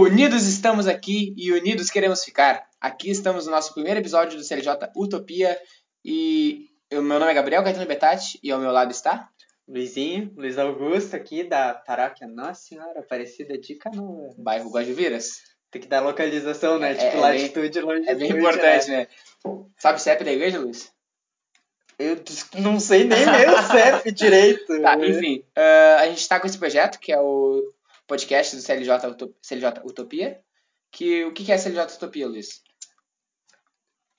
Unidos estamos aqui e unidos queremos ficar. Aqui estamos no nosso primeiro episódio do CLJ Utopia e o meu nome é Gabriel Caetano Betati e ao meu lado está Luizinho, Luiz Augusto aqui da paróquia Nossa Senhora Aparecida de Canoa. bairro Guajuviras. Tem que dar localização, né? É- tipo, é latitude e longitude. É bem importante, né? Sabe o CEP da igreja, Luiz? Eu não sei nem meu CEP direito. Tá, enfim. ah, a gente tá com esse projeto que é o podcast do CLJ, Uto- CLJ Utopia. Que, o que é CLJ Utopia, Luiz?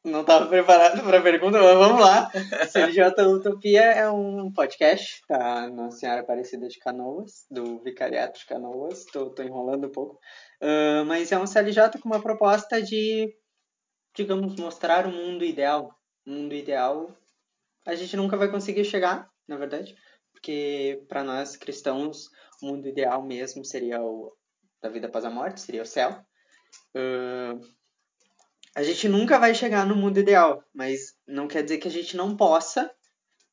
Não tava preparado pra pergunta, mas vamos lá. CLJ Utopia é um podcast da Nossa Senhora Aparecida de Canoas, do Vicariato de Canoas. Tô enrolando um pouco. Ah, mas é um CLJ com uma proposta de, digamos, mostrar o mundo ideal. O mundo ideal a gente nunca vai conseguir chegar, na verdade. Porque para nós cristãos, o mundo ideal mesmo seria o da vida após a morte, seria o céu. Ah, a gente nunca vai chegar no mundo ideal, mas não quer dizer que a gente não possa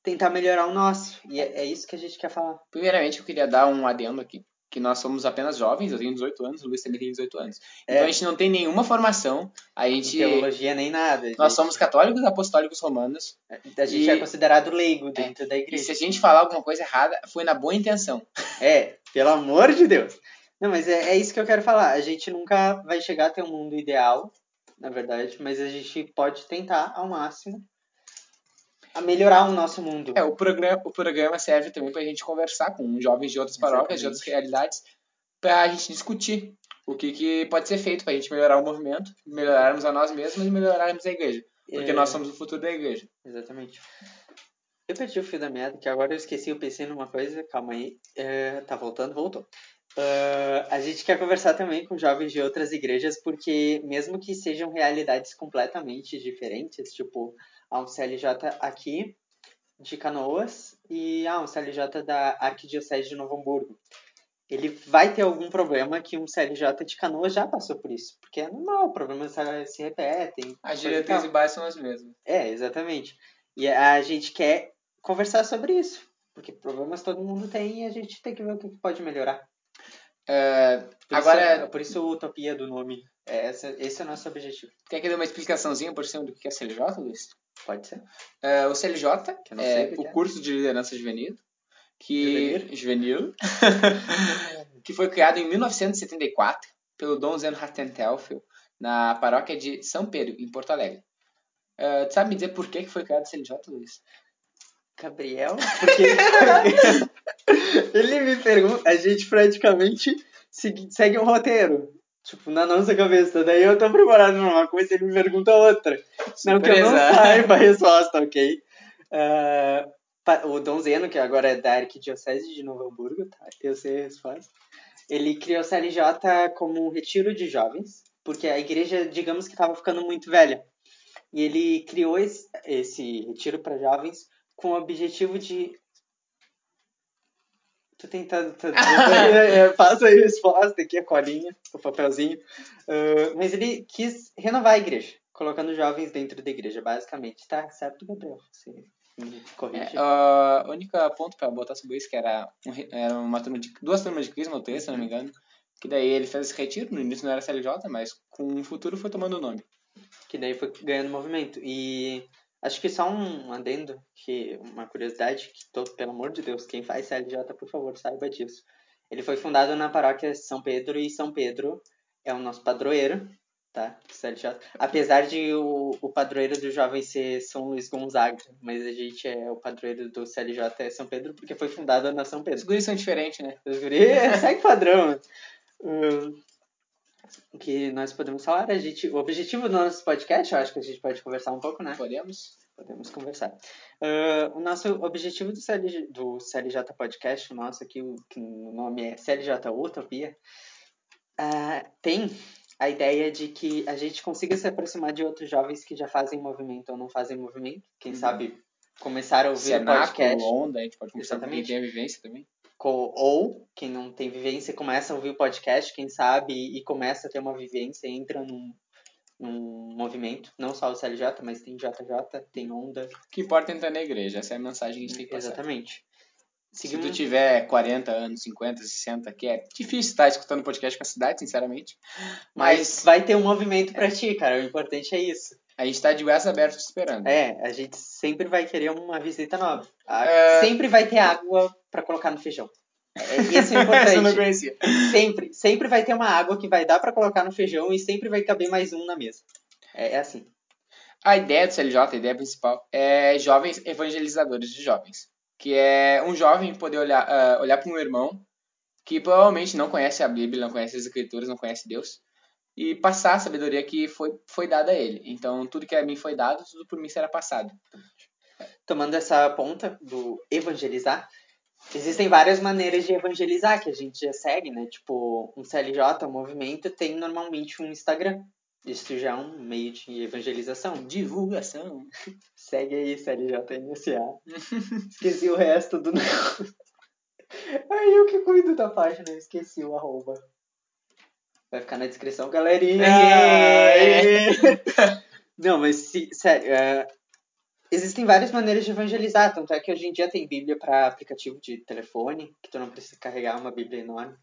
tentar melhorar o nosso. E é, é isso que a gente quer falar. Primeiramente, eu queria dar um adendo aqui. Que nós somos apenas jovens, eu tenho 18 anos, o Luiz também tem 18 anos. É. Então a gente não tem nenhuma formação. A Em gente. teologia nem nada. A Nós gente- somos católicos apostólicos romanos. A gente e- é considerado leigo dentro da E igreja. se a gente falar alguma coisa errada, foi na boa intenção. É, pelo amor de Deus. Não, mas é, é isso que eu quero falar. A gente nunca vai chegar a ter um mundo ideal, na verdade, mas a gente pode tentar ao máximo a melhorar o nosso mundo. É, o programa, o programa serve também pra gente conversar com jovens de outras paróquias, de outras realidades, pra gente discutir o que, que pode ser feito pra gente melhorar o movimento, melhorarmos a nós mesmos e melhorarmos a igreja. Porque É, nós somos o futuro da igreja. Exatamente. Eu perdi o fio da meada, que agora eu esqueci, eu pensei numa coisa, calma aí. É, tá voltando, voltou. Ah, a gente quer conversar também com jovens de outras igrejas, porque mesmo que sejam realidades completamente diferentes, tipo, há um CLJ aqui de Canoas e há um CLJ da Arquidiocese de Novo Hamburgo. Ele vai ter algum problema que um CLJ de Canoas já passou por isso, porque é normal, problemas se- se repetem. As e diretrizes e bases são as mesmas. É, exatamente. E a gente quer conversar sobre isso. Porque problemas todo mundo tem e a gente tem que ver o que pode melhorar. É, Por agora, isso, por isso a utopia do nome. É essa, esse é o nosso objetivo. quer que dê uma explicaçãozinha por cima do que é CLJ, Luiz? Pode ser? É, o CLJ Que eu não sei é o que o que é. curso de liderança juvenil, que Juvenil? que foi criado em 1974 pelo Dom Zeno Hartentelfel na paróquia de São Pedro, em Porto Alegre. É, tu sabe me dizer por que foi criado o CLJ, Luiz? Gabriel? Porque ele me pergunta. A gente praticamente segue um roteiro. Tipo, na nossa cabeça. Daí eu tô preparado numa coisa e ele me pergunta outra. Não que eu não Surpresa. saiba a resposta, ok? Pa- o Dom Zeno, que agora é da Arquidiocese de Novo Hamburgo, tá? Eu sei a resposta. Ele criou o CLJ como um retiro de jovens, porque a igreja, digamos que estava ficando muito velha. E ele criou esse, esse retiro para jovens com o objetivo de. Tô tentando. Tô, é, aí a resposta aqui, a colinha, o papelzinho. Ah, mas ele quis renovar a igreja, colocando jovens dentro da igreja, basicamente. Tá certo, Gabriel? Você me corrige. É, a única ponto pra botar sobre isso que era, um era uma turma de duas turmas de crisma ou três, se não me engano. Que daí ele fez esse retiro, no início não era CLJ, mas com o futuro foi tomando o nome. que daí foi ganhando movimento. E acho que só um adendo, que uma curiosidade, que todo, pelo amor de Deus, quem faz CLJ, por favor, saiba disso. Ele foi fundado na paróquia São Pedro e São Pedro é o nosso padroeiro, tá? CLJ. Apesar de o, o padroeiro do jovem ser São Luís Gonzaga, mas a gente é o padroeiro do CLJ é São Pedro porque foi fundado na São Os Pedro. guris são diferentes, né? Os guri segue padrão. Hum, que nós podemos falar, a gente, o objetivo do nosso podcast, eu acho que a gente pode conversar um pouco, né? Podemos? Podemos conversar. Ah, o nosso objetivo do, CLJ, do CLJ Podcast, o nosso aqui, o, que o nome é CLJ Utopia, ah, tem a ideia de que a gente consiga se aproximar de outros jovens que já fazem movimento ou não fazem movimento. Quem Uhum. sabe começar a ouvir Senaco, podcast. Onda, a gente pode conversar com quem Exatamente. a vivência também. Ou quem não tem vivência começa a ouvir o podcast, quem sabe, e começa a ter uma vivência, entra num, num movimento, não só o CLJ, mas tem JJ, tem Onda, O que importa é entrar na igreja, essa é a mensagem que a gente tem que passar. exatamente. Se tu tiver 40 anos, 50, 60, que é difícil estar escutando podcast com a cidade, sinceramente. Mas Mas vai ter um movimento pra ti, cara. O importante é isso. A gente tá de braços abertos esperando. É, a gente sempre vai querer uma visita nova. É. Sempre vai ter água pra colocar no feijão. É, Isso é Essa eu não importante. conhecia. sempre. Sempre vai ter uma água que vai dar pra colocar no feijão e sempre vai caber mais um na mesa. É, é assim. A ideia do CLJ, a ideia principal, é jovens evangelizadores de jovens. Que é um jovem poder olhar, ah, olhar para um irmão que provavelmente não conhece a Bíblia, não conhece as Escrituras, não conhece Deus, e passar a sabedoria que foi, foi dada a ele. Então, tudo que a mim foi dado, tudo por mim será passado. Tomando essa ponta do evangelizar, existem várias maneiras de evangelizar que a gente já segue, né? Tipo, um CLJ, um movimento, tem normalmente um Instagram. Isso já é um meio de evangelização. Divulgação. Segue aí, CLJNSA. Esqueci o resto do negócio. Aí eu que cuido da página, eu esqueci o arroba. Vai ficar na descrição, galerinha. Não, mas se- sério, é, existem várias maneiras de evangelizar, tanto é que hoje em dia tem Bíblia para aplicativo de telefone, que tu não precisa carregar uma Bíblia enorme.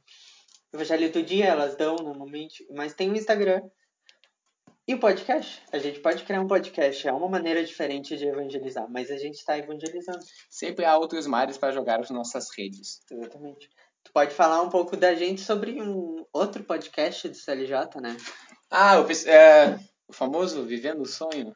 Evangelho do dia elas dão normalmente, mas tem o Instagram. E o podcast? A gente pode criar um podcast, é uma maneira diferente de evangelizar, mas a gente está evangelizando. Sempre há outros mares para jogar as nossas redes. Exatamente. Tu pode falar um pouco da gente sobre um outro podcast do CLJ, né? Ah, o, é, o famoso Vivendo o Sonho.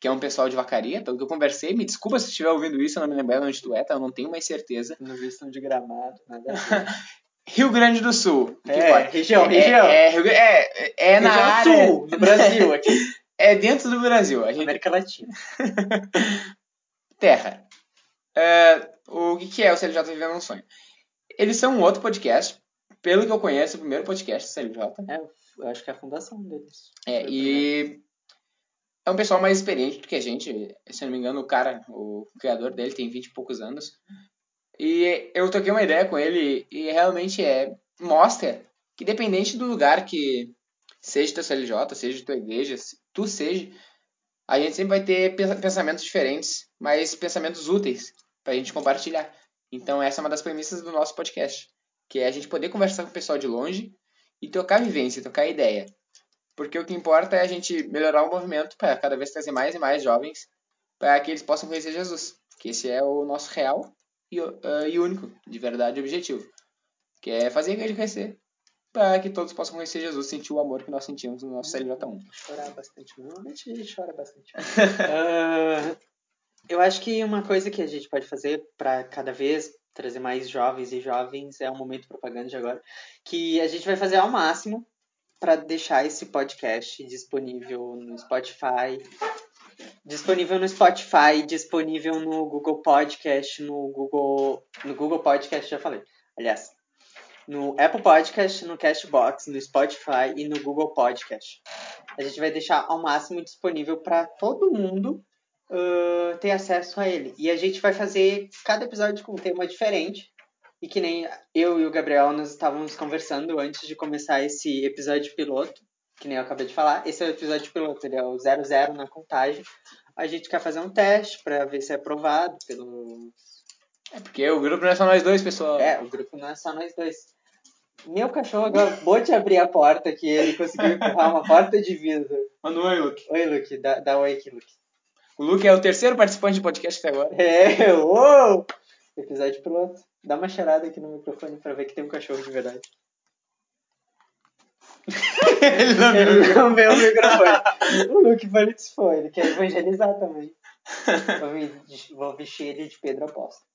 que é um pessoal de vacaria, pelo que eu conversei. Me desculpa se estiver ouvindo isso, eu não me lembro onde tu é, tá? Eu não tenho mais certeza. No Vistão de Gramado, nada a ver. Rio Grande do Sul. que É, região, é, região. É, Gra- é, é na área. Sul, no Brasil, aqui. É dentro do Brasil. A gente América Latina. Terra. É, o que, que é o CLJ Vivendo um Sonho? Eles são um outro podcast. Pelo que eu conheço, o primeiro podcast do CLJ. Eu acho que é a fundação deles. É, e é um pessoal mais experiente do que a gente. Se eu não me engano, o cara, o criador dele, tem 20 e poucos anos. E eu toquei uma ideia com ele e realmente é mostra que dependente do lugar que seja teu CLJ, seja tua igreja, se tu seja, a gente sempre vai ter pensa- pensamentos diferentes, mas pensamentos úteis pra gente compartilhar. Então essa é uma das premissas do nosso podcast, que é a gente poder conversar com o pessoal de longe e trocar vivência, trocar ideia. Porque o que importa é a gente melhorar o movimento para cada vez trazer mais e mais jovens para que eles possam conhecer Jesus. Que esse é o nosso real e, uh, e único, de verdade, objetivo. Que é fazer a igreja crescer para que todos possam conhecer Jesus, sentir o amor que nós sentimos no nosso CLJ1. Chorar bastante. Normalmente a gente chora bastante. Ah, eu acho que uma coisa que a gente pode fazer para cada vez trazer mais jovens e jovens é um momento propaganda de agora, que a gente vai fazer ao máximo para deixar esse podcast disponível no Spotify, disponível no Spotify, disponível no Google Podcast, no Google, no Google Podcast já falei. Aliás, no Apple Podcast, no Cashbox, no Spotify e no Google Podcast. A gente vai deixar ao máximo disponível para todo mundo uh, ter acesso a ele. E a gente vai fazer cada episódio com um tema diferente. E que nem eu e o Gabriel nós estávamos conversando antes de começar esse episódio piloto, que nem eu acabei de falar. Esse é o episódio piloto, ele é o 00 na contagem. A gente quer fazer um teste para ver se é aprovado pelo. É porque o grupo não é só nós dois, pessoal. É, o grupo não é só nós dois. Meu cachorro acabou de abrir a porta aqui, ele conseguiu empurrar uma porta de vidro. Manda um oi, Luke. Oi, Luke, dá, dá oi aqui, Luke. O Luke é o terceiro participante do podcast até agora. É, uou! Episódio piloto. Dá uma cheirada aqui no microfone pra ver que tem um cachorro de verdade. Ele não viu. Ele não vê o microfone. O Luke participou, ele quer evangelizar também. Vou, me- vou vestir ele de Pedro Apóstolo.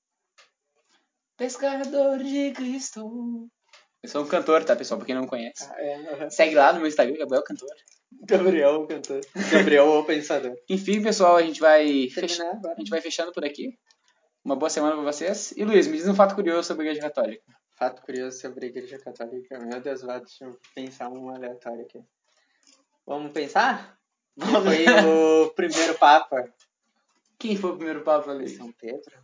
Pescador de Cristo. Eu sou um cantor, tá, pessoal? Pra quem não conhece. Ah, é. Segue lá no meu Instagram, Gabriel Cantor. Gabriel, o cantor. Gabriel, o pensador. Enfim, pessoal, a gente vai, fech... A gente vai fechando por aqui. Uma boa semana pra vocês. E Luiz, me diz um fato curioso sobre a Igreja Católica. Fato curioso sobre a Igreja Católica. Meu Deus, vai, deixa eu pensar um aleatório aqui. Vamos pensar? Quem foi o primeiro Papa? Quem foi o primeiro Papa, Luiz? São Pedro?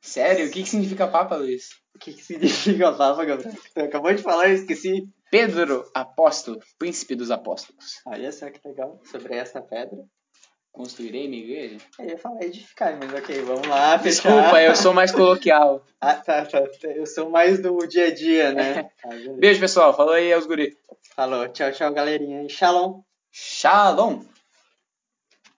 Sério? O que, que significa Papa, Luiz? O que, que significa Papa, Gabriel? Tu acabou de falar, eu esqueci. Pedro Apóstolo, príncipe dos apóstolos. Olha só que legal. Sobre essa pedra. Construirei minha igreja? Eu ia falar edificar, mas ok, vamos lá, fechar. Desculpa, eu sou mais coloquial. Ah, tá, tá. Eu sou mais do dia a dia, né? Tá. Beijo, pessoal. Falou aí aos guri. Falou, tchau, tchau, galerinha. E Shalom. Shalom!